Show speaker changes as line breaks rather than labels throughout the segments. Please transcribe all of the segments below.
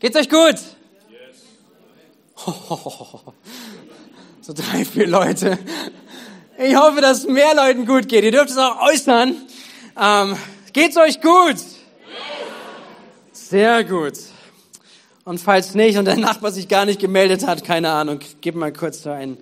Geht's euch gut? So drei, vier Leute. Ich hoffe, dass mehr Leuten gut geht. Ihr dürft es auch äußern. Ähm, geht's euch gut? Sehr gut. Und falls nicht und der Nachbar sich gar nicht gemeldet hat, keine Ahnung, gib mal kurz so einen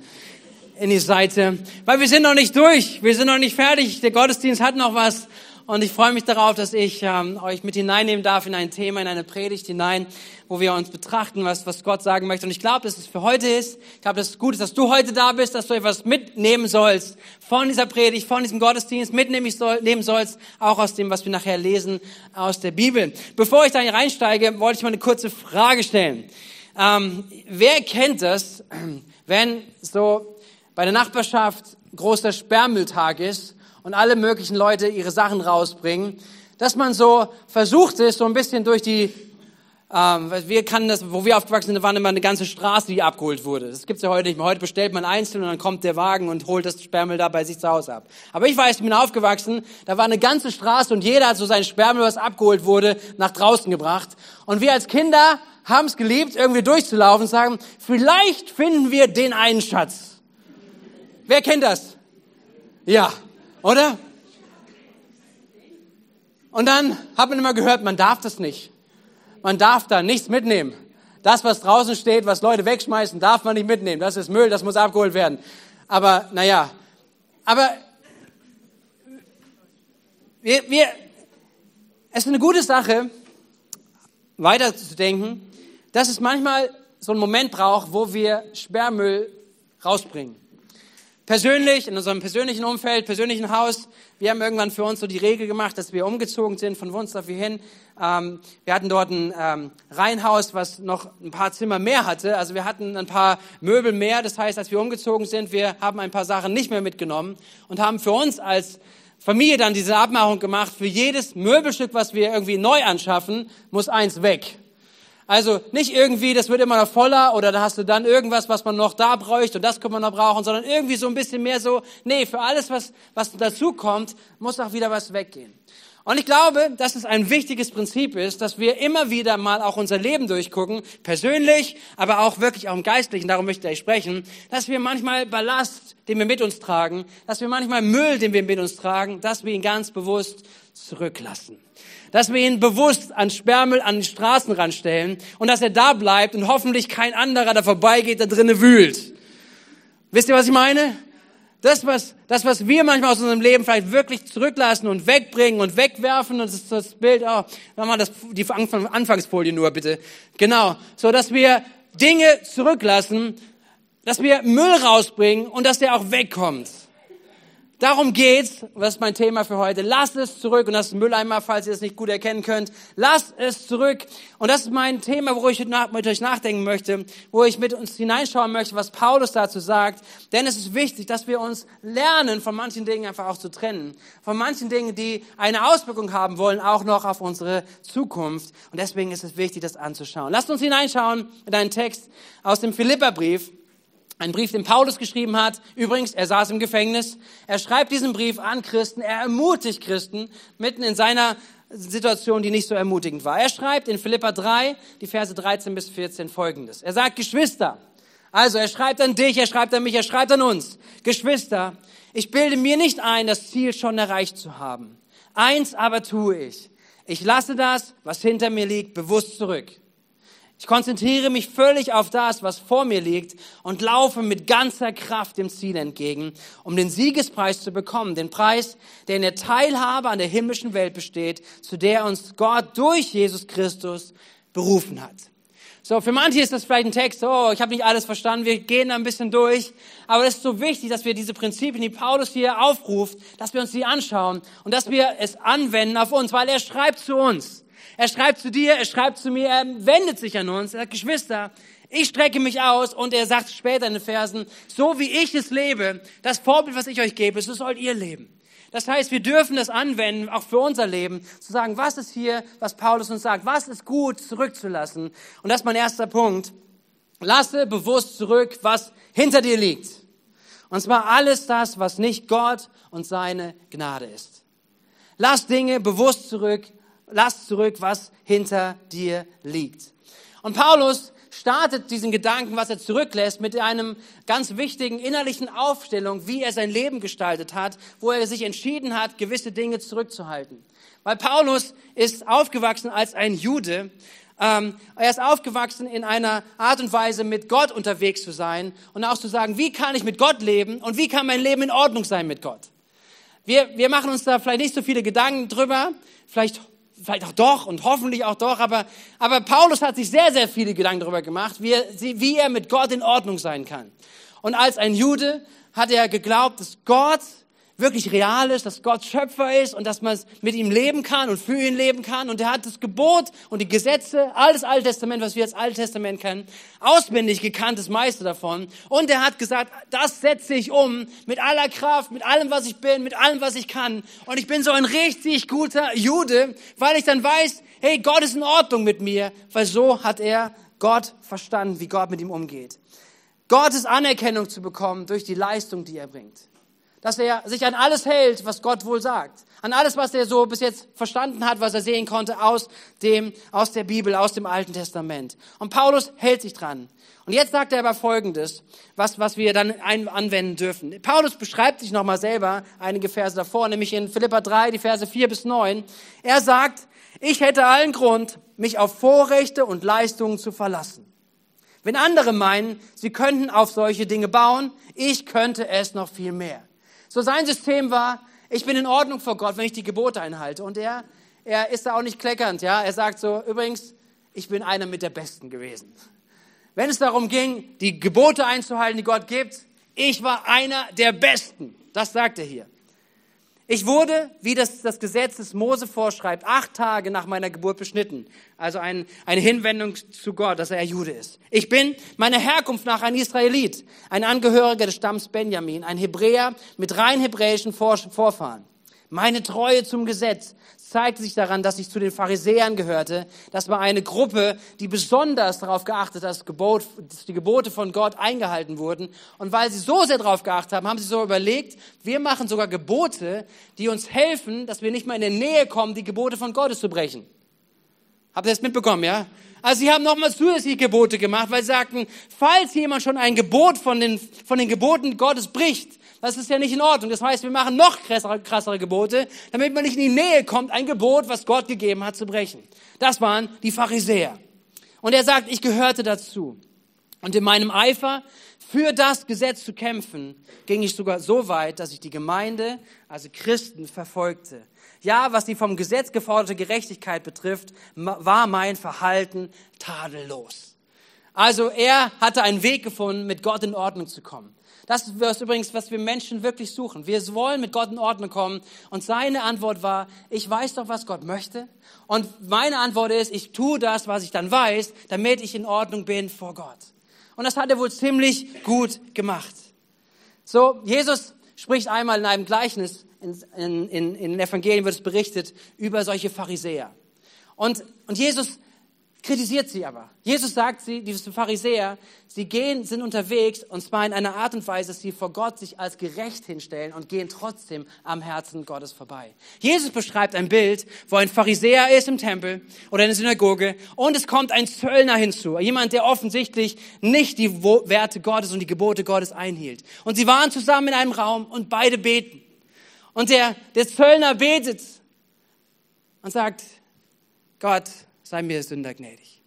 in die Seite. Weil wir sind noch nicht durch. Wir sind noch nicht fertig. Der Gottesdienst hat noch was. Und ich freue mich darauf, dass ich ähm, euch mit hineinnehmen darf in ein Thema, in eine Predigt hinein, wo wir uns betrachten, was, was Gott sagen möchte. Und ich glaube, dass es für heute ist. Ich glaube, dass es gut ist, dass du heute da bist, dass du etwas mitnehmen sollst von dieser Predigt, von diesem Gottesdienst, mitnehmen soll, nehmen sollst, auch aus dem, was wir nachher lesen aus der Bibel. Bevor ich da reinsteige, wollte ich mal eine kurze Frage stellen. Ähm, wer kennt das, wenn so bei der Nachbarschaft großer Sperrmülltag ist und alle möglichen Leute ihre Sachen rausbringen, dass man so versucht ist, so ein bisschen durch die, ähm, wir kannten das, wo wir aufgewachsen sind, war immer eine ganze Straße, die abgeholt wurde. Das gibt's ja heute nicht mehr. Heute bestellt man einzeln und dann kommt der Wagen und holt das Sperrmüll da bei sich zu Hause ab. Aber ich weiß, ich bin aufgewachsen, da war eine ganze Straße und jeder hat so sein Sperrmüll, was abgeholt wurde, nach draußen gebracht. Und wir als Kinder haben es geliebt, irgendwie durchzulaufen und sagen, vielleicht finden wir den einen Schatz. Wer kennt das? Ja, oder? Und dann hat man immer gehört, man darf das nicht. Man darf da nichts mitnehmen. Das, was draußen steht, was Leute wegschmeißen, darf man nicht mitnehmen. Das ist Müll, das muss abgeholt werden. Aber, naja, aber wir, wir, es ist eine gute Sache, weiterzudenken, dass es manchmal so einen Moment braucht, wo wir Sperrmüll rausbringen persönlich, in unserem persönlichen Umfeld, persönlichen Haus, wir haben irgendwann für uns so die Regel gemacht, dass wir umgezogen sind von Wunsdorf hierhin. Ähm, wir hatten dort ein ähm, Reihenhaus, was noch ein paar Zimmer mehr hatte. Also wir hatten ein paar Möbel mehr. Das heißt, als wir umgezogen sind, wir haben ein paar Sachen nicht mehr mitgenommen und haben für uns als Familie dann diese Abmachung gemacht, für jedes Möbelstück, was wir irgendwie neu anschaffen, muss eins weg. Also nicht irgendwie, das wird immer noch voller oder da hast du dann irgendwas, was man noch da bräuchte und das kann man noch brauchen, sondern irgendwie so ein bisschen mehr so, nee, für alles, was, was dazu kommt, muss auch wieder was weggehen. Und ich glaube, dass es ein wichtiges Prinzip ist, dass wir immer wieder mal auch unser Leben durchgucken, persönlich, aber auch wirklich auch im Geistlichen, darum möchte ich sprechen, dass wir manchmal Ballast, den wir mit uns tragen, dass wir manchmal Müll, den wir mit uns tragen, dass wir ihn ganz bewusst zurücklassen dass wir ihn bewusst an Sperrmüll an den Straßenrand stellen und dass er da bleibt und hoffentlich kein anderer da vorbeigeht, da drinnen wühlt. Wisst ihr, was ich meine? Das was, das, was wir manchmal aus unserem Leben vielleicht wirklich zurücklassen und wegbringen und wegwerfen, das ist das Bild, oh, mal das, die Anfangsfolie nur bitte. Genau. So, dass wir Dinge zurücklassen, dass wir Müll rausbringen und dass der auch wegkommt. Darum geht's, was ist mein Thema für heute. Lasst es zurück, und das ist Mülleimer, falls ihr es nicht gut erkennen könnt. Lasst es zurück. Und das ist mein Thema, wo ich mit euch nachdenken möchte, wo ich mit uns hineinschauen möchte, was Paulus dazu sagt. Denn es ist wichtig, dass wir uns lernen, von manchen Dingen einfach auch zu trennen. Von manchen Dingen, die eine Auswirkung haben wollen, auch noch auf unsere Zukunft. Und deswegen ist es wichtig, das anzuschauen. Lasst uns hineinschauen in einen Text aus dem Philipperbrief. Ein Brief, den Paulus geschrieben hat. Übrigens, er saß im Gefängnis. Er schreibt diesen Brief an Christen. Er ermutigt Christen mitten in seiner Situation, die nicht so ermutigend war. Er schreibt in Philippa 3, die Verse 13 bis 14 folgendes. Er sagt, Geschwister. Also, er schreibt an dich, er schreibt an mich, er schreibt an uns. Geschwister, ich bilde mir nicht ein, das Ziel schon erreicht zu haben. Eins aber tue ich. Ich lasse das, was hinter mir liegt, bewusst zurück ich konzentriere mich völlig auf das, was vor mir liegt und laufe mit ganzer Kraft dem Ziel entgegen, um den Siegespreis zu bekommen, den Preis, der in der Teilhabe an der himmlischen Welt besteht, zu der uns Gott durch Jesus Christus berufen hat. So, für manche ist das vielleicht ein Text, oh, ich habe nicht alles verstanden, wir gehen da ein bisschen durch, aber es ist so wichtig, dass wir diese Prinzipien, die Paulus hier aufruft, dass wir uns die anschauen und dass wir es anwenden auf uns, weil er schreibt zu uns. Er schreibt zu dir, er schreibt zu mir, er wendet sich an uns. Er sagt, Geschwister, ich strecke mich aus und er sagt später in den Versen, so wie ich es lebe, das Vorbild, was ich euch gebe, so sollt ihr leben. Das heißt, wir dürfen das anwenden, auch für unser Leben, zu sagen, was ist hier, was Paulus uns sagt, was ist gut zurückzulassen. Und das ist mein erster Punkt. Lasse bewusst zurück, was hinter dir liegt. Und zwar alles das, was nicht Gott und seine Gnade ist. Lass Dinge bewusst zurück, lass zurück, was hinter dir liegt. Und Paulus startet diesen Gedanken, was er zurücklässt, mit einem ganz wichtigen innerlichen Aufstellung, wie er sein Leben gestaltet hat, wo er sich entschieden hat, gewisse Dinge zurückzuhalten. Weil Paulus ist aufgewachsen als ein Jude. Ähm, er ist aufgewachsen in einer Art und Weise, mit Gott unterwegs zu sein und auch zu sagen, wie kann ich mit Gott leben und wie kann mein Leben in Ordnung sein mit Gott. Wir, wir machen uns da vielleicht nicht so viele Gedanken drüber, vielleicht vielleicht auch doch und hoffentlich auch doch, aber, aber Paulus hat sich sehr, sehr viele Gedanken darüber gemacht, wie er, wie er mit Gott in Ordnung sein kann. Und als ein Jude hat er geglaubt, dass Gott wirklich real ist, dass Gott Schöpfer ist und dass man mit ihm leben kann und für ihn leben kann. Und er hat das Gebot und die Gesetze, alles Alte Testament, was wir als Alte Testament kennen, auswendig gekannt, das meiste davon. Und er hat gesagt, das setze ich um mit aller Kraft, mit allem, was ich bin, mit allem, was ich kann. Und ich bin so ein richtig guter Jude, weil ich dann weiß, hey, Gott ist in Ordnung mit mir, weil so hat er Gott verstanden, wie Gott mit ihm umgeht. Gottes Anerkennung zu bekommen durch die Leistung, die er bringt dass er sich an alles hält, was Gott wohl sagt. An alles, was er so bis jetzt verstanden hat, was er sehen konnte aus dem, aus der Bibel, aus dem Alten Testament. Und Paulus hält sich dran. Und jetzt sagt er aber Folgendes, was, was wir dann ein, anwenden dürfen. Paulus beschreibt sich nochmal selber einige Verse davor, nämlich in Philippa 3, die Verse 4 bis 9. Er sagt, ich hätte allen Grund, mich auf Vorrechte und Leistungen zu verlassen. Wenn andere meinen, sie könnten auf solche Dinge bauen, ich könnte es noch viel mehr. So sein System war, ich bin in Ordnung vor Gott, wenn ich die Gebote einhalte. Und er, er ist da auch nicht kleckernd, ja. Er sagt so, übrigens, ich bin einer mit der Besten gewesen. Wenn es darum ging, die Gebote einzuhalten, die Gott gibt, ich war einer der Besten. Das sagt er hier. Ich wurde, wie das, das Gesetz des Mose vorschreibt, acht Tage nach meiner Geburt beschnitten. Also ein, eine Hinwendung zu Gott, dass er Jude ist. Ich bin meiner Herkunft nach ein Israelit, ein Angehöriger des Stamms Benjamin, ein Hebräer mit rein hebräischen Vorfahren. Meine Treue zum Gesetz zeigte sich daran, dass ich zu den Pharisäern gehörte. Das war eine Gruppe, die besonders darauf geachtet hat, dass, die Gebote von Gott eingehalten wurden. Und weil sie so sehr darauf geachtet haben, haben sie so überlegt, wir machen sogar Gebote, die uns helfen, dass wir nicht mal in der Nähe kommen, die Gebote von Gottes zu brechen. Habt ihr das mitbekommen, ja? Also sie haben nochmal zusätzliche Gebote gemacht, weil sie sagten, falls jemand schon ein Gebot von den, von den Geboten Gottes bricht, das ist ja nicht in Ordnung. Das heißt, wir machen noch krassere, krassere Gebote, damit man nicht in die Nähe kommt, ein Gebot, was Gott gegeben hat, zu brechen. Das waren die Pharisäer. Und er sagt, ich gehörte dazu. Und in meinem Eifer für das Gesetz zu kämpfen, ging ich sogar so weit, dass ich die Gemeinde, also Christen, verfolgte. Ja, was die vom Gesetz geforderte Gerechtigkeit betrifft, war mein Verhalten tadellos. Also er hatte einen Weg gefunden, mit Gott in Ordnung zu kommen. Das ist übrigens, was wir Menschen wirklich suchen. Wir wollen mit Gott in Ordnung kommen. Und seine Antwort war, ich weiß doch, was Gott möchte. Und meine Antwort ist, ich tue das, was ich dann weiß, damit ich in Ordnung bin vor Gott. Und das hat er wohl ziemlich gut gemacht. So, Jesus spricht einmal in einem Gleichnis, in, in, in, den Evangelien wird es berichtet, über solche Pharisäer. Und, und Jesus kritisiert sie aber. Jesus sagt sie, diese Pharisäer, sie gehen, sind unterwegs und zwar in einer Art und Weise, dass sie vor Gott sich als gerecht hinstellen und gehen trotzdem am Herzen Gottes vorbei. Jesus beschreibt ein Bild, wo ein Pharisäer ist im Tempel oder in der Synagoge und es kommt ein Zöllner hinzu. Jemand, der offensichtlich nicht die Werte Gottes und die Gebote Gottes einhielt. Und sie waren zusammen in einem Raum und beide beten. Und der, der Zöllner betet und sagt, Gott, sei mir Sünder gnädig.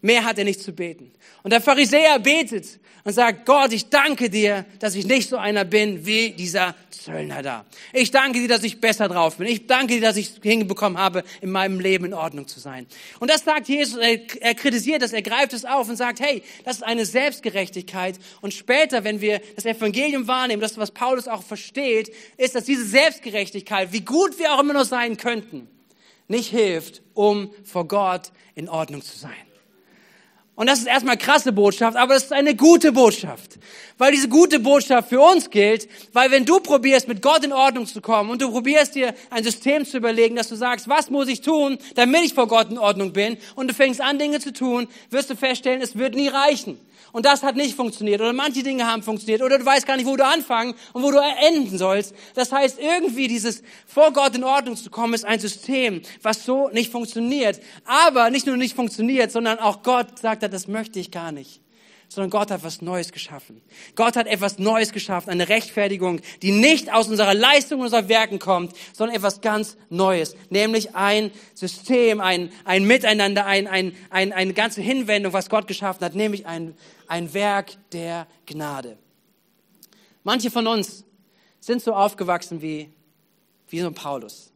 Mehr hat er nicht zu beten. Und der Pharisäer betet und sagt, Gott, ich danke dir, dass ich nicht so einer bin wie dieser Zöllner da. Ich danke dir, dass ich besser drauf bin. Ich danke dir, dass ich hinbekommen habe, in meinem Leben in Ordnung zu sein. Und das sagt Jesus, er, er kritisiert das, er greift es auf und sagt, hey, das ist eine Selbstgerechtigkeit. Und später, wenn wir das Evangelium wahrnehmen, das, was Paulus auch versteht, ist, dass diese Selbstgerechtigkeit, wie gut wir auch immer noch sein könnten, nicht hilft, um vor Gott in Ordnung zu sein. Und das ist erstmal krasse Botschaft, aber es ist eine gute Botschaft. Weil diese gute Botschaft für uns gilt, weil wenn du probierst, mit Gott in Ordnung zu kommen und du probierst dir ein System zu überlegen, dass du sagst, was muss ich tun, damit ich vor Gott in Ordnung bin, und du fängst an, Dinge zu tun, wirst du feststellen, es wird nie reichen. Und das hat nicht funktioniert. Oder manche Dinge haben funktioniert. Oder du weißt gar nicht, wo du anfangen und wo du enden sollst. Das heißt, irgendwie dieses vor Gott in Ordnung zu kommen, ist ein System, was so nicht funktioniert. Aber nicht nur nicht funktioniert, sondern auch Gott sagt, das möchte ich gar nicht sondern Gott hat was Neues geschaffen. Gott hat etwas Neues geschaffen, eine Rechtfertigung, die nicht aus unserer Leistung, unserer Werken kommt, sondern etwas ganz Neues, nämlich ein System, ein, ein Miteinander, ein, ein, ein, eine ganze Hinwendung, was Gott geschaffen hat, nämlich ein, ein Werk der Gnade. Manche von uns sind so aufgewachsen wie, wie so ein Paulus.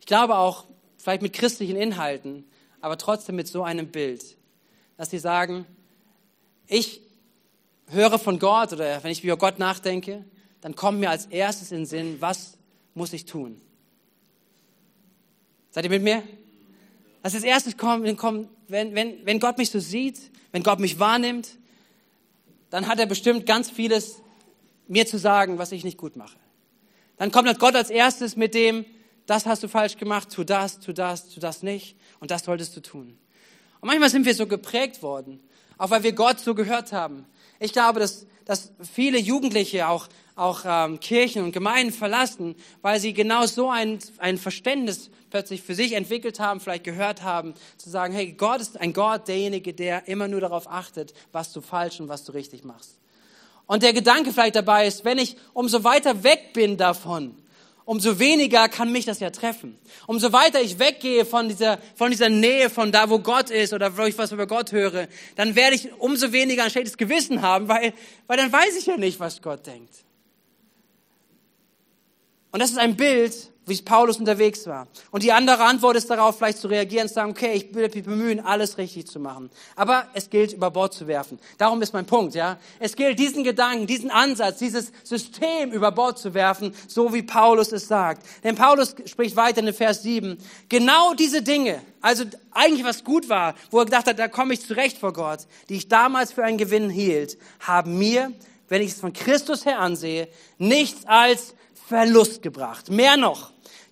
Ich glaube auch, vielleicht mit christlichen Inhalten, aber trotzdem mit so einem Bild, dass sie sagen, ich höre von Gott oder wenn ich über Gott nachdenke, dann kommt mir als erstes in den Sinn, was muss ich tun? Seid ihr mit mir? Als das erstes kommt, wenn, wenn, wenn Gott mich so sieht, wenn Gott mich wahrnimmt, dann hat er bestimmt ganz vieles mir zu sagen, was ich nicht gut mache. Dann kommt Gott als erstes mit dem, das hast du falsch gemacht, tu das, tu das, tu das nicht und das solltest du tun. Und manchmal sind wir so geprägt worden, auch weil wir Gott so gehört haben. Ich glaube, dass, dass viele Jugendliche auch, auch ähm, Kirchen und Gemeinden verlassen, weil sie genau so ein, ein Verständnis plötzlich für sich entwickelt haben, vielleicht gehört haben, zu sagen, hey, Gott ist ein Gott, derjenige, der immer nur darauf achtet, was du falsch und was du richtig machst. Und der Gedanke vielleicht dabei ist, wenn ich umso weiter weg bin davon, umso weniger kann mich das ja treffen. Umso weiter ich weggehe von dieser, von dieser Nähe, von da, wo Gott ist oder wo ich was über Gott höre, dann werde ich umso weniger ein schlechtes Gewissen haben, weil, weil dann weiß ich ja nicht, was Gott denkt. Und das ist ein Bild, wie Paulus unterwegs war. Und die andere Antwort ist darauf, vielleicht zu reagieren und zu sagen, okay, ich will mich bemühen, alles richtig zu machen. Aber es gilt, über Bord zu werfen. Darum ist mein Punkt, ja. Es gilt, diesen Gedanken, diesen Ansatz, dieses System über Bord zu werfen, so wie Paulus es sagt. Denn Paulus spricht weiter in Vers 7. Genau diese Dinge, also eigentlich was gut war, wo er gedacht hat, da komme ich zurecht vor Gott, die ich damals für einen Gewinn hielt, haben mir, wenn ich es von Christus her ansehe, nichts als Verlust gebracht. Mehr noch,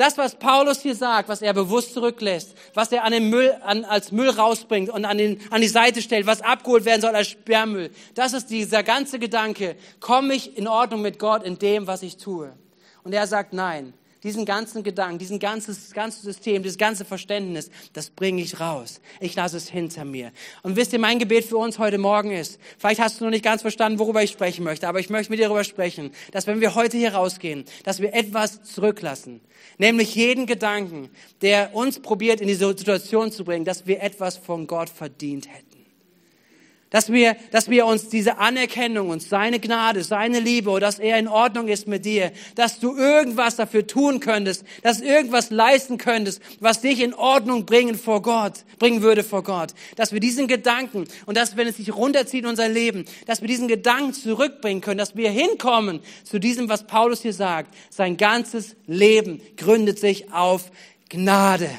das, was Paulus hier sagt, was er bewusst zurücklässt, was er an den Müll, an, als Müll rausbringt und an, den, an die Seite stellt, was abgeholt werden soll als Sperrmüll, das ist dieser ganze Gedanke, komme ich in Ordnung mit Gott in dem, was ich tue? Und er sagt, nein, diesen ganzen Gedanken, diesen ganzes, ganze System, dieses ganze Verständnis, das bringe ich raus. Ich lasse es hinter mir. Und wisst ihr, mein Gebet für uns heute Morgen ist, vielleicht hast du noch nicht ganz verstanden, worüber ich sprechen möchte, aber ich möchte mit dir darüber sprechen, dass wenn wir heute hier rausgehen, dass wir etwas zurücklassen. Nämlich jeden Gedanken, der uns probiert, in die Situation zu bringen, dass wir etwas von Gott verdient hätten. Dass wir, dass wir uns diese Anerkennung und seine Gnade, seine Liebe oder dass er in Ordnung ist mit dir, dass du irgendwas dafür tun könntest, dass irgendwas leisten könntest, was dich in Ordnung bringen vor Gott, bringen würde vor Gott. Dass wir diesen Gedanken und dass, wenn es sich runterzieht in unser Leben, dass wir diesen Gedanken zurückbringen können, dass wir hinkommen zu diesem, was Paulus hier sagt. Sein ganzes Leben gründet sich auf Gnade.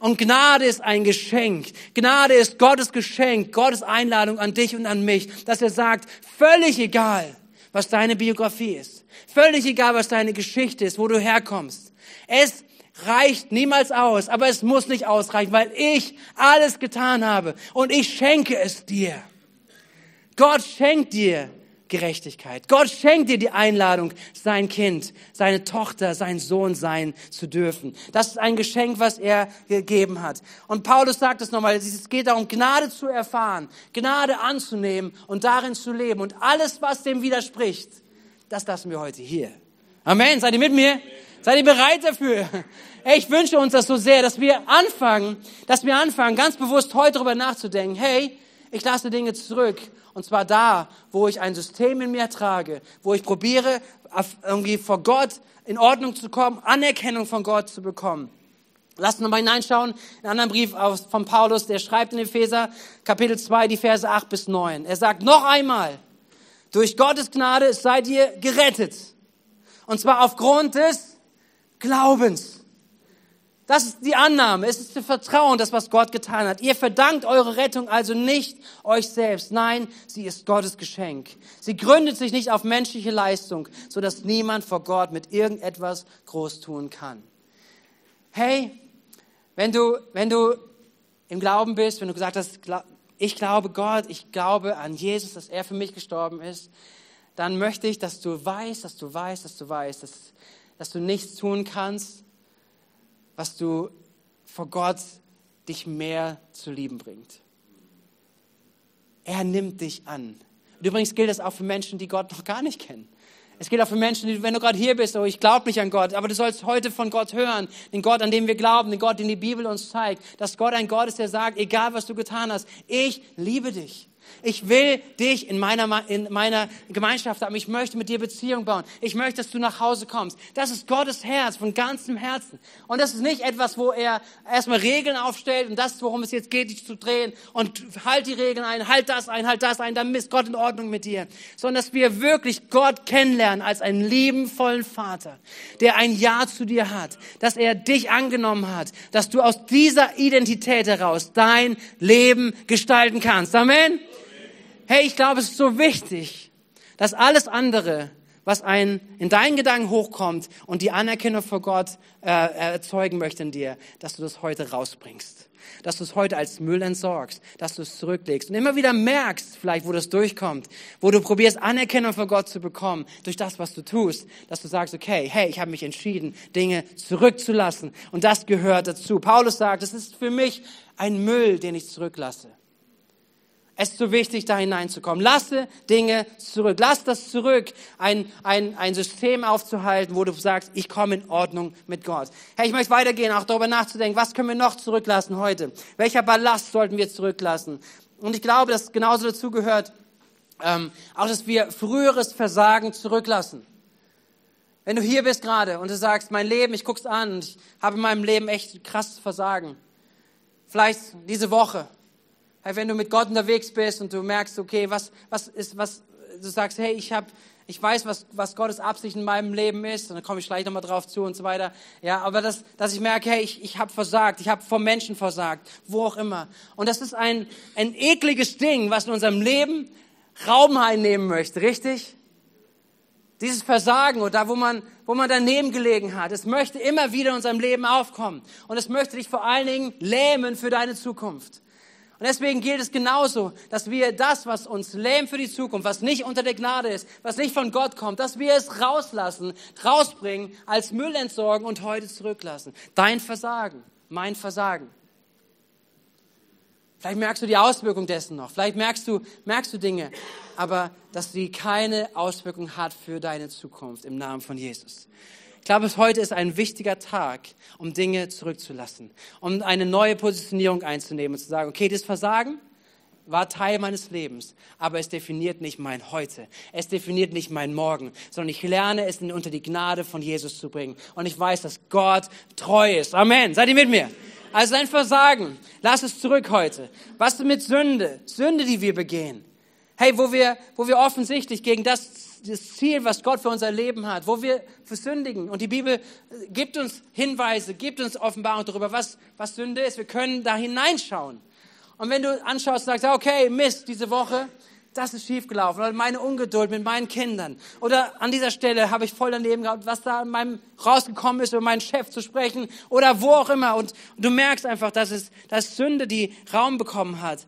Und Gnade ist ein Geschenk. Gnade ist Gottes Geschenk, Gottes Einladung an dich und an mich, dass er sagt, völlig egal, was deine Biografie ist, völlig egal, was deine Geschichte ist, wo du herkommst. Es reicht niemals aus, aber es muss nicht ausreichen, weil ich alles getan habe und ich schenke es dir. Gott schenkt dir Gerechtigkeit. Gott schenkt dir die Einladung, sein Kind, seine Tochter, sein Sohn sein zu dürfen. Das ist ein Geschenk, was er gegeben hat. Und Paulus sagt es nochmal, es geht darum, Gnade zu erfahren, Gnade anzunehmen und darin zu leben. Und alles, was dem widerspricht, das lassen wir heute hier. Amen. Seid ihr mit mir? Seid ihr bereit dafür? Ich wünsche uns das so sehr, dass wir anfangen, dass wir anfangen, ganz bewusst heute darüber nachzudenken, hey, Ich lasse Dinge zurück. Und zwar da, wo ich ein System in mir trage, wo ich probiere, irgendwie vor Gott in Ordnung zu kommen, Anerkennung von Gott zu bekommen. Lass uns nochmal hineinschauen. Einen anderen Brief von Paulus, der schreibt in Epheser Kapitel 2, die Verse 8 bis 9. Er sagt noch einmal, durch Gottes Gnade seid ihr gerettet. Und zwar aufgrund des Glaubens. Das ist die Annahme, es ist das Vertrauen, das was Gott getan hat. Ihr verdankt eure Rettung also nicht euch selbst. Nein, sie ist Gottes Geschenk. Sie gründet sich nicht auf menschliche Leistung, so dass niemand vor Gott mit irgendetwas groß tun kann. Hey, wenn du, wenn du im Glauben bist, wenn du gesagt hast, ich glaube Gott, ich glaube an Jesus, dass er für mich gestorben ist, dann möchte ich, dass du weißt, dass du weißt, dass du weißt, dass, dass du nichts tun kannst, was du vor Gott dich mehr zu lieben bringt. Er nimmt dich an. Und übrigens gilt das auch für Menschen, die Gott noch gar nicht kennen. Es gilt auch für Menschen, die, wenn du gerade hier bist, oh, ich glaube nicht an Gott, aber du sollst heute von Gott hören, den Gott, an dem wir glauben, den Gott, den die Bibel uns zeigt, dass Gott ein Gott ist, der sagt, egal was du getan hast, ich liebe dich. Ich will dich in meiner, in meiner Gemeinschaft haben. Ich möchte mit dir Beziehung bauen. Ich möchte, dass du nach Hause kommst. Das ist Gottes Herz von ganzem Herzen. Und das ist nicht etwas, wo er erstmal Regeln aufstellt und das worum es jetzt geht, dich zu drehen und halt die Regeln ein, halt das ein, halt das ein, dann ist Gott in Ordnung mit dir. Sondern dass wir wirklich Gott kennenlernen als einen liebenvollen Vater, der ein Ja zu dir hat, dass er dich angenommen hat, dass du aus dieser Identität heraus dein Leben gestalten kannst. Amen. Hey, ich glaube, es ist so wichtig, dass alles andere, was ein, in deinen Gedanken hochkommt und die Anerkennung vor Gott äh, erzeugen möchte in dir, dass du das heute rausbringst. Dass du es heute als Müll entsorgst, dass du es zurücklegst und immer wieder merkst, vielleicht, wo das durchkommt, wo du probierst, Anerkennung von Gott zu bekommen, durch das, was du tust, dass du sagst, okay, hey, ich habe mich entschieden, Dinge zurückzulassen und das gehört dazu. Paulus sagt, es ist für mich ein Müll, den ich zurücklasse. Es ist so wichtig, da hineinzukommen. Lasse Dinge zurück. Lass das zurück, ein, ein, ein System aufzuhalten, wo du sagst, ich komme in Ordnung mit Gott. Hey, ich möchte weitergehen, auch darüber nachzudenken, was können wir noch zurücklassen heute? Welcher Ballast sollten wir zurücklassen? Und ich glaube, dass genauso dazu gehört, ähm, auch dass wir früheres Versagen zurücklassen. Wenn du hier bist gerade und du sagst, mein Leben, ich guck's an ich habe in meinem Leben echt krasses Versagen. Vielleicht diese Woche Hey, wenn du mit Gott unterwegs bist und du merkst, okay, was, was ist, was, du sagst, hey, ich habe, ich weiß, was, was Gottes Absicht in meinem Leben ist, und dann komme ich gleich nochmal drauf zu und so weiter. Ja, aber das, dass ich merke, hey, ich, ich habe versagt, ich habe vor Menschen versagt, wo auch immer. Und das ist ein, ein ekliges Ding, was in unserem Leben Raum einnehmen möchte, richtig? Dieses Versagen oder da, wo man, wo man daneben gelegen hat, es möchte immer wieder in unserem Leben aufkommen. Und es möchte dich vor allen Dingen lähmen für deine Zukunft. Und deswegen gilt es genauso, dass wir das, was uns lähmt für die Zukunft, was nicht unter der Gnade ist, was nicht von Gott kommt, dass wir es rauslassen, rausbringen, als Müll entsorgen und heute zurücklassen. Dein Versagen, mein Versagen. Vielleicht merkst du die Auswirkung dessen noch. Vielleicht merkst du, merkst du Dinge, aber dass sie keine Auswirkung hat für deine Zukunft im Namen von Jesus. Ich glaube, heute ist ein wichtiger Tag, um Dinge zurückzulassen, um eine neue Positionierung einzunehmen und zu sagen, okay, das Versagen war Teil meines Lebens, aber es definiert nicht mein Heute. Es definiert nicht mein Morgen, sondern ich lerne es unter die Gnade von Jesus zu bringen. Und ich weiß, dass Gott treu ist. Amen. Seid ihr mit mir? Also ein Versagen, lass es zurück heute. Was mit Sünde? Sünde, die wir begehen. Hey, wo wir, wo wir offensichtlich gegen das das Ziel, was Gott für unser Leben hat, wo wir versündigen. Und die Bibel gibt uns Hinweise, gibt uns Offenbarung darüber, was, was Sünde ist. Wir können da hineinschauen. Und wenn du anschaust und sagst, okay, Mist, diese Woche, das ist schiefgelaufen. Oder meine Ungeduld mit meinen Kindern. Oder an dieser Stelle habe ich voll daneben gehabt, was da in meinem rausgekommen ist, über meinen Chef zu sprechen. Oder wo auch immer. Und du merkst einfach, dass es, dass Sünde, die Raum bekommen hat.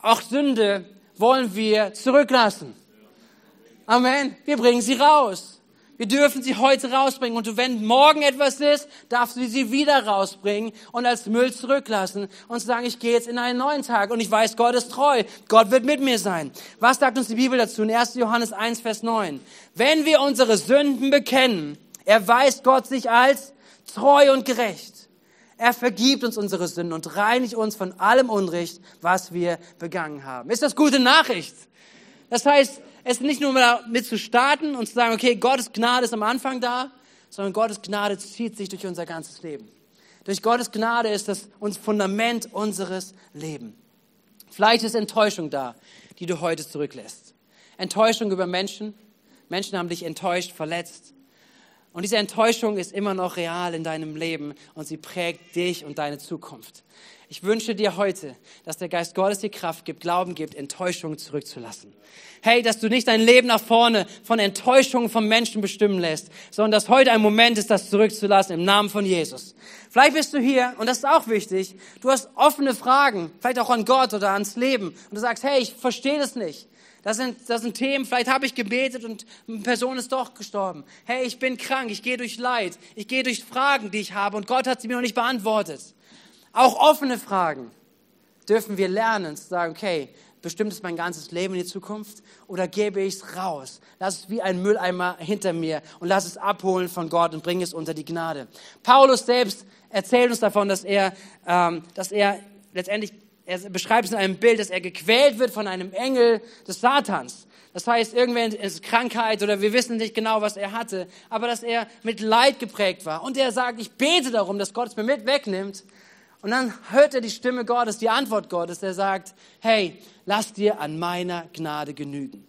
Auch Sünde wollen wir zurücklassen. Amen. Wir bringen sie raus. Wir dürfen sie heute rausbringen. Und wenn morgen etwas ist, darfst du sie wieder rausbringen und als Müll zurücklassen und sagen, ich gehe jetzt in einen neuen Tag und ich weiß, Gott ist treu. Gott wird mit mir sein. Was sagt uns die Bibel dazu? In 1. Johannes 1, Vers 9. Wenn wir unsere Sünden bekennen, erweist Gott sich als treu und gerecht. Er vergibt uns unsere Sünden und reinigt uns von allem Unrecht, was wir begangen haben. Ist das gute Nachricht? Das heißt, es ist nicht nur damit zu starten und zu sagen, okay, Gottes Gnade ist am Anfang da, sondern Gottes Gnade zieht sich durch unser ganzes Leben. Durch Gottes Gnade ist das uns Fundament unseres Lebens. Vielleicht ist Enttäuschung da, die du heute zurücklässt. Enttäuschung über Menschen. Menschen haben dich enttäuscht, verletzt. Und diese Enttäuschung ist immer noch real in deinem Leben und sie prägt dich und deine Zukunft. Ich wünsche dir heute, dass der Geist Gottes dir Kraft gibt, Glauben gibt, Enttäuschung zurückzulassen. Hey, dass du nicht dein Leben nach vorne von Enttäuschungen von Menschen bestimmen lässt, sondern dass heute ein Moment ist, das zurückzulassen im Namen von Jesus. Vielleicht bist du hier, und das ist auch wichtig, du hast offene Fragen, vielleicht auch an Gott oder ans Leben, und du sagst, hey, ich verstehe das nicht. Das sind, das sind Themen, vielleicht habe ich gebetet und eine Person ist doch gestorben. Hey, ich bin krank, ich gehe durch Leid, ich gehe durch Fragen, die ich habe und Gott hat sie mir noch nicht beantwortet. Auch offene Fragen dürfen wir lernen zu sagen, okay, bestimmt es mein ganzes Leben in die Zukunft oder gebe ich es raus? Lass es wie ein Mülleimer hinter mir und lass es abholen von Gott und bringe es unter die Gnade. Paulus selbst erzählt uns davon, dass er, ähm, dass er letztendlich er beschreibt es in einem Bild, dass er gequält wird von einem Engel des Satans. Das heißt, irgendwann ist Krankheit oder wir wissen nicht genau, was er hatte, aber dass er mit Leid geprägt war. Und er sagt, ich bete darum, dass Gott es mir mit wegnimmt. Und dann hört er die Stimme Gottes, die Antwort Gottes, der sagt, hey, lass dir an meiner Gnade genügen.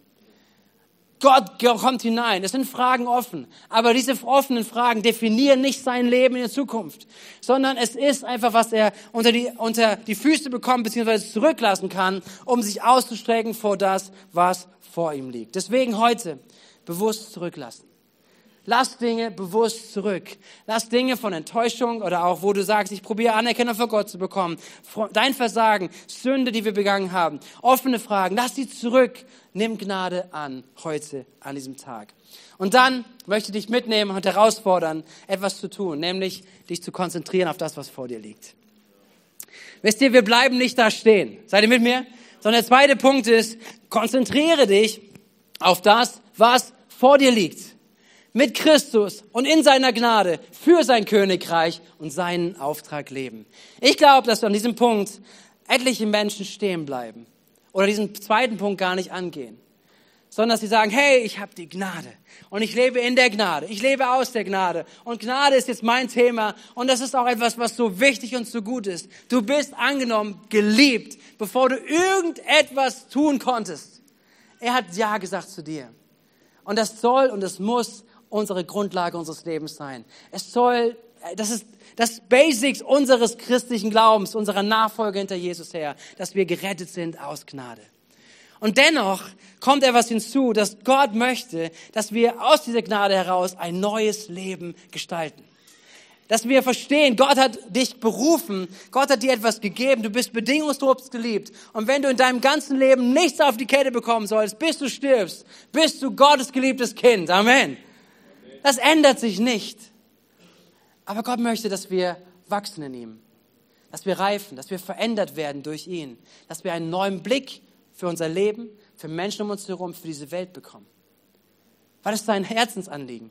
Gott kommt hinein. Es sind Fragen offen. Aber diese offenen Fragen definieren nicht sein Leben in der Zukunft, sondern es ist einfach, was er unter die, unter die Füße bekommt, beziehungsweise zurücklassen kann, um sich auszustrecken vor das, was vor ihm liegt. Deswegen heute bewusst zurücklassen. Lass Dinge bewusst zurück. Lass Dinge von Enttäuschung oder auch, wo du sagst, ich probiere Anerkennung von Gott zu bekommen. Dein Versagen, Sünde, die wir begangen haben, offene Fragen, lass sie zurück. Nimm Gnade an, heute, an diesem Tag. Und dann möchte ich dich mitnehmen und herausfordern, etwas zu tun, nämlich dich zu konzentrieren auf das, was vor dir liegt. Wisst ihr, wir bleiben nicht da stehen. Seid ihr mit mir? Sondern der zweite Punkt ist, konzentriere dich auf das, was vor dir liegt mit Christus und in seiner Gnade für sein Königreich und seinen Auftrag leben. Ich glaube, dass an diesem Punkt etliche Menschen stehen bleiben oder diesen zweiten Punkt gar nicht angehen, sondern dass sie sagen, hey, ich habe die Gnade und ich lebe in der Gnade, ich lebe aus der Gnade und Gnade ist jetzt mein Thema und das ist auch etwas, was so wichtig und so gut ist. Du bist angenommen, geliebt, bevor du irgendetwas tun konntest. Er hat Ja gesagt zu dir. Und das soll und das muss unsere Grundlage unseres Lebens sein. Es soll, das ist das Basics unseres christlichen Glaubens, unserer Nachfolge hinter Jesus her, dass wir gerettet sind aus Gnade. Und dennoch kommt etwas hinzu, dass Gott möchte, dass wir aus dieser Gnade heraus ein neues Leben gestalten. Dass wir verstehen, Gott hat dich berufen, Gott hat dir etwas gegeben, du bist bedingungslos geliebt. Und wenn du in deinem ganzen Leben nichts auf die Kette bekommen sollst, bis du stirbst, bist du Gottes geliebtes Kind. Amen. Das ändert sich nicht. Aber Gott möchte, dass wir wachsen in ihm, dass wir reifen, dass wir verändert werden durch ihn, dass wir einen neuen Blick für unser Leben, für Menschen um uns herum, für diese Welt bekommen. Weil es sein Herzensanliegen.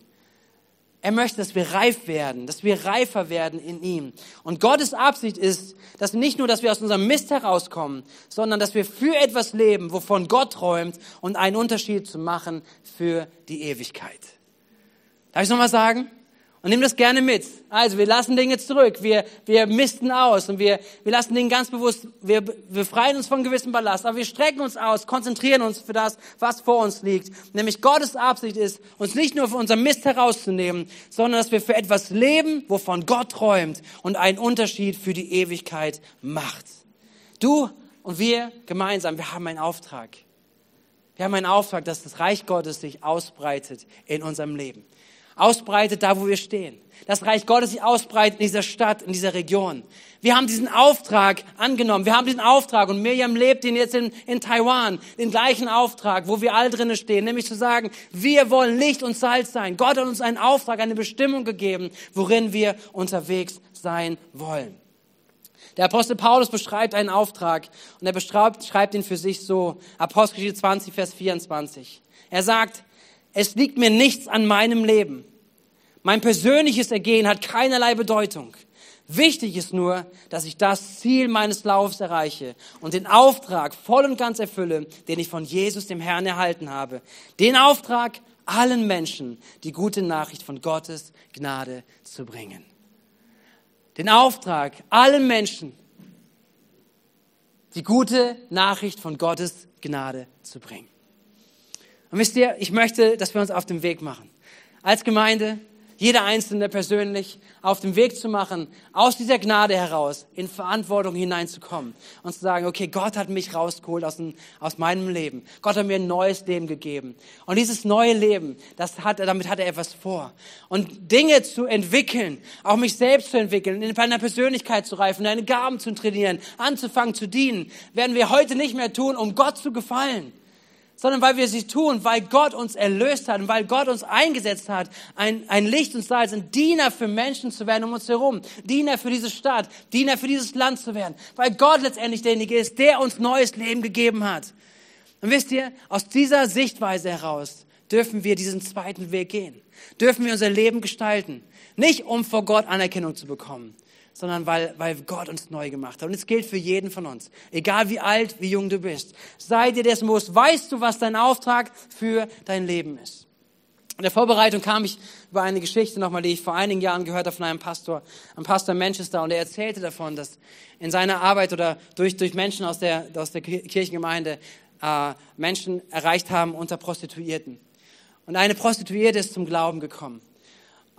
Er möchte, dass wir reif werden, dass wir reifer werden in ihm. Und Gottes Absicht ist, dass nicht nur, dass wir aus unserem Mist herauskommen, sondern dass wir für etwas leben, wovon Gott träumt und einen Unterschied zu machen für die Ewigkeit. Darf ich nochmal sagen? Und nimm das gerne mit. Also, wir lassen Dinge zurück. Wir, wir misten aus und wir, wir lassen Dinge ganz bewusst, wir wir freien uns von gewissem Ballast, aber wir strecken uns aus, konzentrieren uns für das, was vor uns liegt. Nämlich Gottes Absicht ist, uns nicht nur für unser Mist herauszunehmen, sondern dass wir für etwas leben, wovon Gott träumt und einen Unterschied für die Ewigkeit macht. Du und wir gemeinsam, wir haben einen Auftrag. Wir haben einen Auftrag, dass das Reich Gottes sich ausbreitet in unserem Leben ausbreitet, da wo wir stehen. Das Reich Gottes sich ausbreitet in dieser Stadt, in dieser Region. Wir haben diesen Auftrag angenommen. Wir haben diesen Auftrag und Miriam lebt ihn jetzt in, in Taiwan, den gleichen Auftrag, wo wir alle drinnen stehen, nämlich zu sagen, wir wollen Licht und Salz sein. Gott hat uns einen Auftrag, eine Bestimmung gegeben, worin wir unterwegs sein wollen. Der Apostel Paulus beschreibt einen Auftrag und er beschreibt, schreibt ihn für sich so, Apostelgeschichte 20, Vers 24. Er sagt, es liegt mir nichts an meinem Leben. Mein persönliches Ergehen hat keinerlei Bedeutung. Wichtig ist nur, dass ich das Ziel meines Laufs erreiche und den Auftrag voll und ganz erfülle, den ich von Jesus, dem Herrn, erhalten habe. Den Auftrag, allen Menschen die gute Nachricht von Gottes Gnade zu bringen. Den Auftrag, allen Menschen die gute Nachricht von Gottes Gnade zu bringen. Und wisst ihr, ich möchte, dass wir uns auf den Weg machen. Als Gemeinde, jeder Einzelne persönlich auf den Weg zu machen, aus dieser Gnade heraus in Verantwortung hineinzukommen und zu sagen, okay, Gott hat mich rausgeholt aus, dem, aus meinem Leben. Gott hat mir ein neues Leben gegeben. Und dieses neue Leben, das hat, damit hat er etwas vor. Und Dinge zu entwickeln, auch mich selbst zu entwickeln, in meiner Persönlichkeit zu reifen, deine Gaben zu trainieren, anzufangen zu dienen, werden wir heute nicht mehr tun, um Gott zu gefallen sondern weil wir sie tun, weil Gott uns erlöst hat und weil Gott uns eingesetzt hat, ein, ein Licht und Salz, ein Diener für Menschen zu werden um uns herum, Diener für diese Stadt, Diener für dieses Land zu werden, weil Gott letztendlich derjenige ist, der uns neues Leben gegeben hat. Und wisst ihr, aus dieser Sichtweise heraus dürfen wir diesen zweiten Weg gehen, dürfen wir unser Leben gestalten, nicht um vor Gott Anerkennung zu bekommen, sondern weil, weil Gott uns neu gemacht hat. Und es gilt für jeden von uns. Egal wie alt, wie jung du bist. Sei dir dessen bewusst. Weißt du, was dein Auftrag für dein Leben ist? In der Vorbereitung kam ich über eine Geschichte nochmal, die ich vor einigen Jahren gehört habe von einem Pastor, einem Pastor Manchester, und er erzählte davon, dass in seiner Arbeit oder durch, durch Menschen aus der, aus der Kirchengemeinde äh, Menschen erreicht haben unter Prostituierten. Und eine Prostituierte ist zum Glauben gekommen.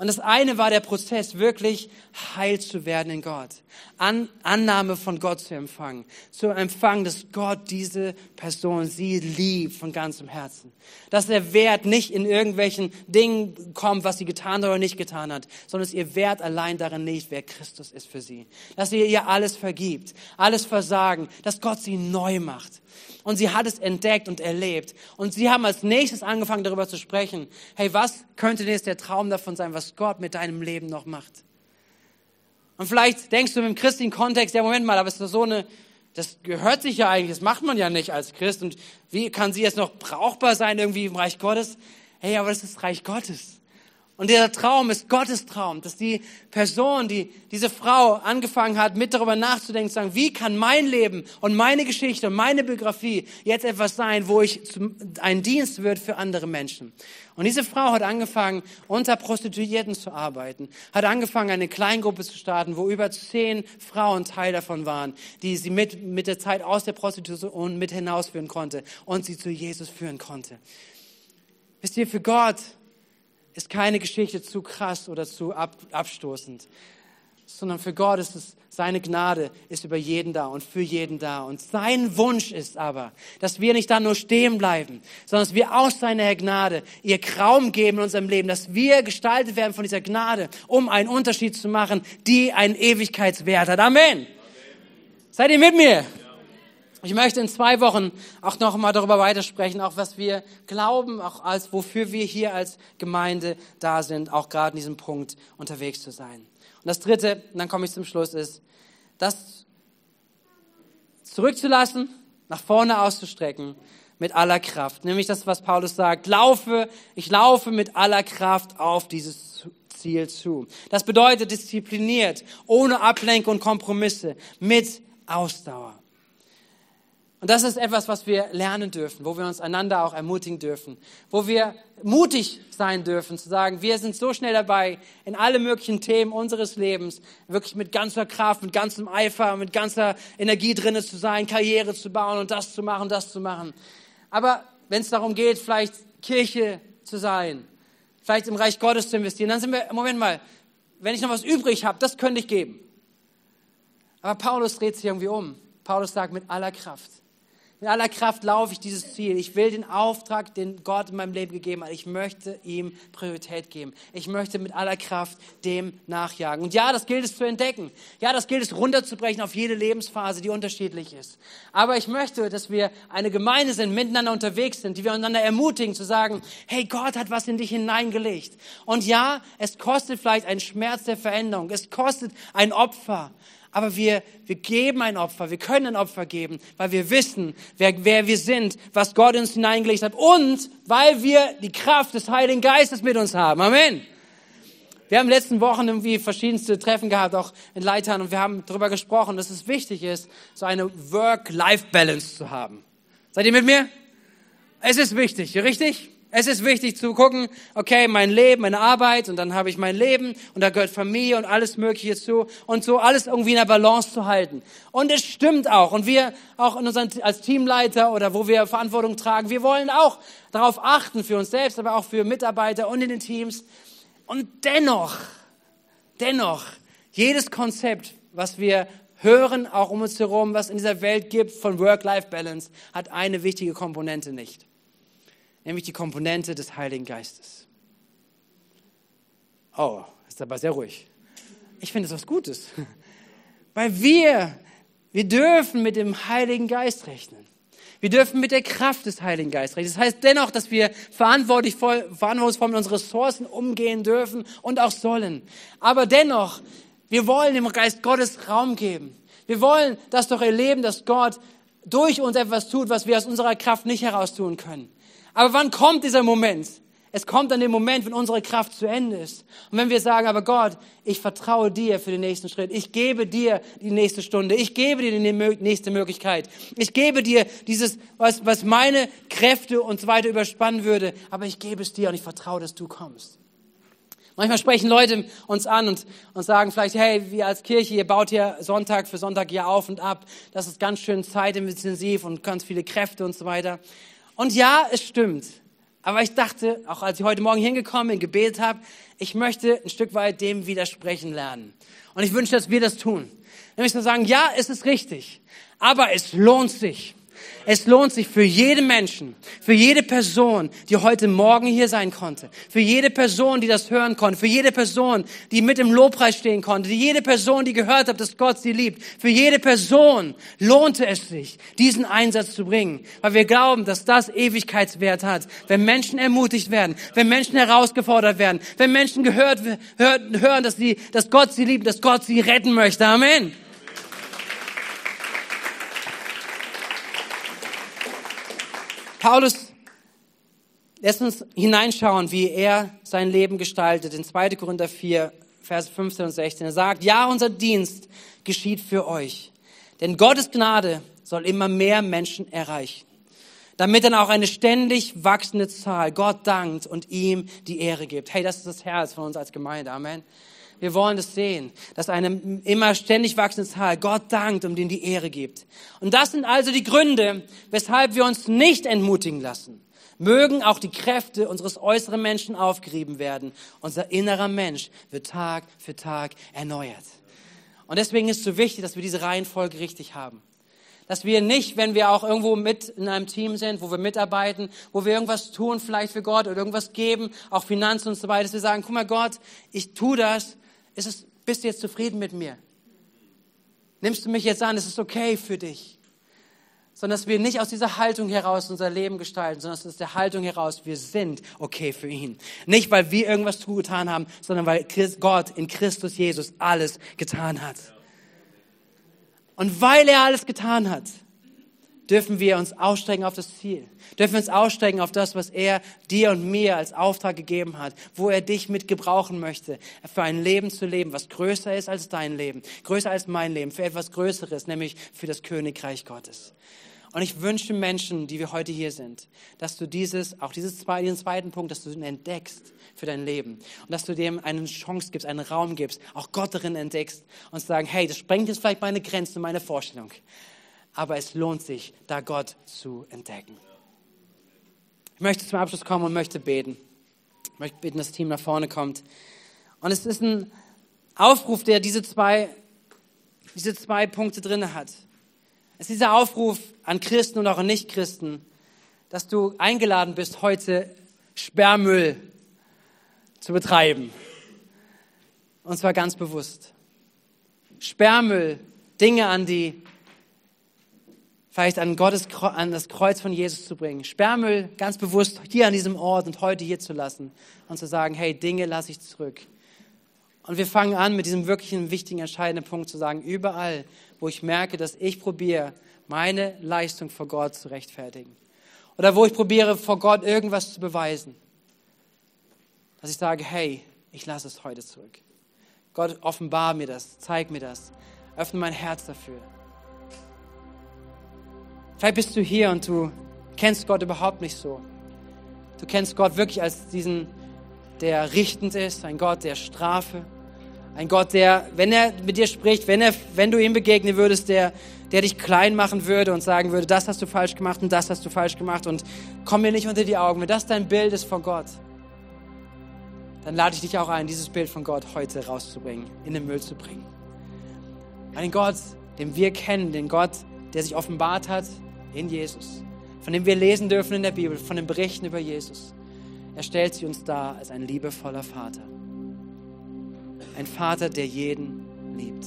Und das eine war der Prozess, wirklich heil zu werden in Gott. An, Annahme von Gott zu empfangen. Zu empfangen, dass Gott diese Person, sie liebt von ganzem Herzen. Dass der Wert nicht in irgendwelchen Dingen kommt, was sie getan oder nicht getan hat, sondern dass ihr Wert allein darin liegt, wer Christus ist für sie. Dass ihr ihr alles vergibt, alles Versagen, dass Gott sie neu macht und sie hat es entdeckt und erlebt. Und sie haben als nächstes angefangen darüber zu sprechen, hey, was könnte denn jetzt der Traum davon sein, was Gott mit deinem Leben noch macht? Und vielleicht denkst du im christlichen Kontext, ja, Moment mal, aber es ist so eine, das gehört sich ja eigentlich, das macht man ja nicht als Christ. Und wie kann sie jetzt noch brauchbar sein irgendwie im Reich Gottes? Hey, aber das ist Reich Gottes. Und dieser Traum ist Gottes Traum, dass die Person, die diese Frau angefangen hat, mit darüber nachzudenken, zu sagen, wie kann mein Leben und meine Geschichte und meine Biografie jetzt etwas sein, wo ich ein Dienst wird für andere Menschen. Und diese Frau hat angefangen, unter Prostituierten zu arbeiten, hat angefangen, eine Kleingruppe zu starten, wo über zehn Frauen Teil davon waren, die sie mit, mit der Zeit aus der Prostitution mit hinausführen konnte und sie zu Jesus führen konnte. Wisst ihr, für Gott ist keine Geschichte zu krass oder zu ab, abstoßend, sondern für Gott ist es, seine Gnade ist über jeden da und für jeden da. Und sein Wunsch ist aber, dass wir nicht da nur stehen bleiben, sondern dass wir aus seiner Gnade ihr Raum geben in unserem Leben, dass wir gestaltet werden von dieser Gnade, um einen Unterschied zu machen, die einen Ewigkeitswert hat. Amen. Amen. Seid ihr mit mir? Ich möchte in zwei Wochen auch noch mal darüber weitersprechen, auch was wir glauben, auch als wofür wir hier als Gemeinde da sind, auch gerade in diesem Punkt unterwegs zu sein. Und das Dritte, und dann komme ich zum Schluss, ist, das zurückzulassen, nach vorne auszustrecken mit aller Kraft. Nämlich das, was Paulus sagt: Laufe, ich laufe mit aller Kraft auf dieses Ziel zu. Das bedeutet diszipliniert, ohne Ablenkung und Kompromisse, mit Ausdauer. Und das ist etwas, was wir lernen dürfen, wo wir uns einander auch ermutigen dürfen, wo wir mutig sein dürfen, zu sagen, wir sind so schnell dabei, in alle möglichen Themen unseres Lebens wirklich mit ganzer Kraft, mit ganzem Eifer, mit ganzer Energie drinnen zu sein, Karriere zu bauen und das zu machen, das zu machen. Aber wenn es darum geht, vielleicht Kirche zu sein, vielleicht im Reich Gottes zu investieren, dann sind wir, Moment mal, wenn ich noch was übrig habe, das könnte ich geben. Aber Paulus dreht sich irgendwie um. Paulus sagt mit aller Kraft. Mit aller Kraft laufe ich dieses Ziel. Ich will den Auftrag, den Gott in meinem Leben gegeben hat. Ich möchte ihm Priorität geben. Ich möchte mit aller Kraft dem nachjagen. Und ja, das gilt es zu entdecken. Ja, das gilt es runterzubrechen auf jede Lebensphase, die unterschiedlich ist. Aber ich möchte, dass wir eine Gemeinde sind, miteinander unterwegs sind, die wir einander ermutigen zu sagen, hey, Gott hat was in dich hineingelegt. Und ja, es kostet vielleicht einen Schmerz der Veränderung. Es kostet ein Opfer aber wir, wir geben ein Opfer, wir können ein Opfer geben, weil wir wissen, wer, wer wir sind, was Gott uns hineingelegt hat und weil wir die Kraft des Heiligen Geistes mit uns haben. Amen. Wir haben in den letzten Wochen irgendwie verschiedenste Treffen gehabt, auch in Leitern, und wir haben darüber gesprochen, dass es wichtig ist, so eine Work-Life-Balance zu haben. Seid ihr mit mir? Es ist wichtig, richtig? Es ist wichtig zu gucken, okay, mein Leben, meine Arbeit und dann habe ich mein Leben und da gehört Familie und alles Mögliche zu und so alles irgendwie in der Balance zu halten. Und es stimmt auch und wir auch in unseren, als Teamleiter oder wo wir Verantwortung tragen, wir wollen auch darauf achten für uns selbst, aber auch für Mitarbeiter und in den Teams. Und dennoch, dennoch, jedes Konzept, was wir hören, auch um uns herum, was in dieser Welt gibt von Work-Life-Balance, hat eine wichtige Komponente nicht nämlich die Komponente des Heiligen Geistes. Oh, ist aber sehr ruhig. Ich finde es was Gutes, weil wir, wir dürfen mit dem Heiligen Geist rechnen. Wir dürfen mit der Kraft des Heiligen Geistes rechnen. Das heißt dennoch, dass wir verantwortungsvoll, verantwortungsvoll mit unseren Ressourcen umgehen dürfen und auch sollen. Aber dennoch, wir wollen dem Geist Gottes Raum geben. Wir wollen das doch erleben, dass Gott durch uns etwas tut, was wir aus unserer Kraft nicht heraus tun können. Aber wann kommt dieser Moment? Es kommt an dem Moment, wenn unsere Kraft zu Ende ist. Und wenn wir sagen, aber Gott, ich vertraue dir für den nächsten Schritt. Ich gebe dir die nächste Stunde. Ich gebe dir die nächste Möglichkeit. Ich gebe dir dieses, was, was meine Kräfte und so weiter überspannen würde. Aber ich gebe es dir und ich vertraue, dass du kommst. Manchmal sprechen Leute uns an und, und sagen vielleicht, hey, wir als Kirche, ihr baut hier Sonntag für Sonntag hier auf und ab. Das ist ganz schön zeitintensiv und ganz viele Kräfte und so weiter. Und ja, es stimmt. Aber ich dachte, auch als ich heute Morgen hingekommen bin, gebetet habe, ich möchte ein Stück weit dem widersprechen lernen. Und ich wünsche, dass wir das tun. Nämlich zu sagen, ja, es ist richtig. Aber es lohnt sich. Es lohnt sich für jeden Menschen, für jede Person, die heute Morgen hier sein konnte, für jede Person, die das hören konnte, für jede Person, die mit im Lobpreis stehen konnte, für jede Person, die gehört hat, dass Gott sie liebt, für jede Person lohnte es sich, diesen Einsatz zu bringen, weil wir glauben, dass das Ewigkeitswert hat, wenn Menschen ermutigt werden, wenn Menschen herausgefordert werden, wenn Menschen gehört, hören, dass, sie, dass Gott sie liebt, dass Gott sie retten möchte. Amen. Paulus lässt uns hineinschauen, wie er sein Leben gestaltet. In 2. Korinther 4, Vers 15 und 16. Er sagt, ja, unser Dienst geschieht für euch. Denn Gottes Gnade soll immer mehr Menschen erreichen. Damit dann auch eine ständig wachsende Zahl Gott dankt und ihm die Ehre gibt. Hey, das ist das Herz von uns als Gemeinde. Amen. Wir wollen das sehen, dass eine immer ständig wachsende Zahl Gott dankt und ihm die Ehre gibt. Und das sind also die Gründe, weshalb wir uns nicht entmutigen lassen. Mögen auch die Kräfte unseres äußeren Menschen aufgerieben werden. Unser innerer Mensch wird Tag für Tag erneuert. Und deswegen ist es so wichtig, dass wir diese Reihenfolge richtig haben. Dass wir nicht, wenn wir auch irgendwo mit in einem Team sind, wo wir mitarbeiten, wo wir irgendwas tun, vielleicht für Gott oder irgendwas geben, auch Finanzen und so weiter, dass wir sagen, guck mal Gott, ich tu das, es, bist du jetzt zufrieden mit mir? Nimmst du mich jetzt an? Ist es okay für dich? Sondern dass wir nicht aus dieser Haltung heraus unser Leben gestalten, sondern aus der Haltung heraus, wir sind okay für ihn. Nicht, weil wir irgendwas getan haben, sondern weil Gott in Christus Jesus alles getan hat. Und weil er alles getan hat, dürfen wir uns ausstrecken auf das Ziel. Dürfen wir uns ausstrecken auf das, was er dir und mir als Auftrag gegeben hat, wo er dich mit gebrauchen möchte, für ein Leben zu leben, was größer ist als dein Leben, größer als mein Leben, für etwas Größeres, nämlich für das Königreich Gottes. Und ich wünsche Menschen, die wir heute hier sind, dass du dieses, auch dieses diesen zweiten Punkt, dass du ihn entdeckst für dein Leben und dass du dem eine Chance gibst, einen Raum gibst, auch Gott darin entdeckst und sagen, hey, das sprengt jetzt vielleicht meine Grenzen, meine Vorstellung aber es lohnt sich, da Gott zu entdecken. Ich möchte zum Abschluss kommen und möchte beten. Ich möchte beten, dass das Team nach vorne kommt. Und es ist ein Aufruf, der diese zwei, diese zwei Punkte drin hat. Es ist dieser Aufruf an Christen und auch an Nichtchristen, dass du eingeladen bist, heute Sperrmüll zu betreiben. Und zwar ganz bewusst. Sperrmüll, Dinge, an die vielleicht an Gottes, an das Kreuz von Jesus zu bringen. Sperrmüll ganz bewusst hier an diesem Ort und heute hier zu lassen und zu sagen, hey, Dinge lasse ich zurück. Und wir fangen an mit diesem wirklichen wichtigen, entscheidenden Punkt zu sagen, überall, wo ich merke, dass ich probiere, meine Leistung vor Gott zu rechtfertigen. Oder wo ich probiere, vor Gott irgendwas zu beweisen. Dass ich sage, hey, Ich lasse es heute zurück. Gott, offenbar mir das, zeig mir das, öffne mein Herz dafür. Vielleicht bist du hier und du kennst Gott überhaupt nicht so. Du kennst Gott wirklich als diesen, der richtend ist, ein Gott der Strafe, ein Gott, der, wenn er mit dir spricht, wenn, er, wenn du ihm begegnen würdest, der, der dich klein machen würde und sagen würde, das hast du falsch gemacht und das hast du falsch gemacht und komm mir nicht unter die Augen. Wenn das dein Bild ist von Gott, dann lade ich dich auch ein, dieses Bild von Gott heute rauszubringen, in den Müll zu bringen. Einen Gott, den wir kennen, den Gott, der sich offenbart hat in Jesus, von dem wir lesen dürfen in der Bibel, von den Berichten über Jesus. Er stellt sie uns dar als ein liebevoller Vater. Ein Vater, der jeden liebt.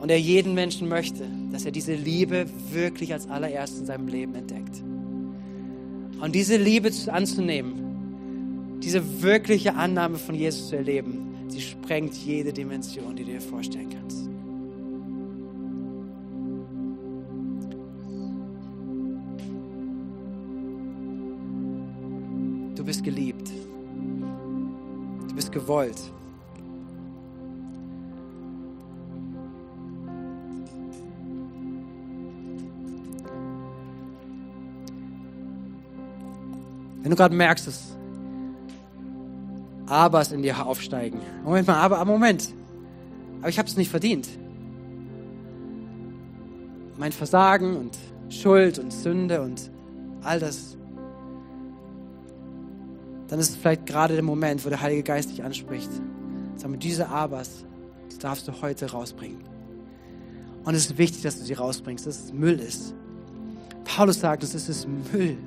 Und er jeden Menschen möchte, dass er diese Liebe wirklich als allererst in seinem Leben entdeckt. Und diese Liebe anzunehmen, diese wirkliche Annahme von Jesus zu erleben, sie sprengt jede Dimension, die du dir vorstellen kannst. Gewollt. Wenn du gerade merkst, dass Abers in dir aufsteigen. Moment mal, aber, aber Moment. Aber ich habe es nicht verdient. Mein Versagen und Schuld und Sünde und all das. Dann ist es vielleicht gerade der Moment, wo der Heilige Geist dich anspricht. Sag mal, diese Abers, die darfst du heute rausbringen. Und es ist wichtig, dass du sie rausbringst, dass es Müll ist. Paulus sagt, es ist Müll.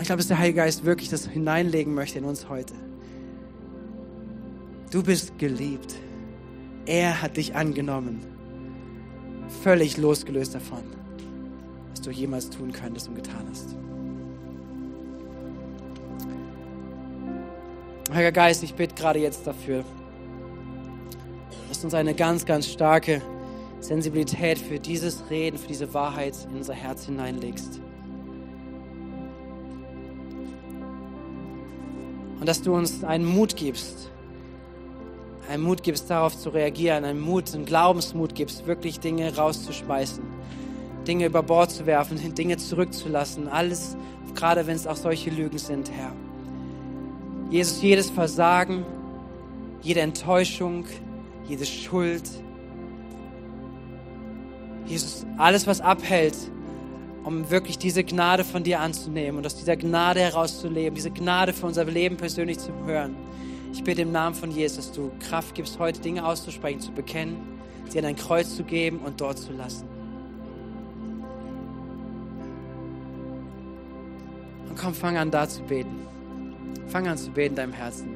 Ich glaube, dass der Heilige Geist wirklich das hineinlegen möchte in uns heute. Du bist geliebt. Er hat dich angenommen. Völlig losgelöst davon, du jemals tun könntest und getan hast. Heiliger Geist, ich bitte gerade jetzt dafür, dass du uns eine ganz, ganz starke Sensibilität für dieses Reden, für diese Wahrheit in unser Herz hineinlegst. Und dass du uns einen Mut gibst, einen Mut gibst, darauf zu reagieren, einen Mut, einen Glaubensmut gibst, wirklich Dinge rauszuspeisen, Dinge über Bord zu werfen, Dinge zurückzulassen, alles, gerade wenn es auch solche Lügen sind, Herr. Jesus, jedes Versagen, jede Enttäuschung, jede Schuld, Jesus, alles, was abhält, um wirklich diese Gnade von dir anzunehmen und aus dieser Gnade herauszuleben, diese Gnade für unser Leben persönlich zu hören. Ich bitte im Namen von Jesus, dass du Kraft gibst, heute Dinge auszusprechen, zu bekennen, sie an dein Kreuz zu geben und dort zu lassen. Komm, fang an, da zu beten. Fang an zu beten in deinem Herzen.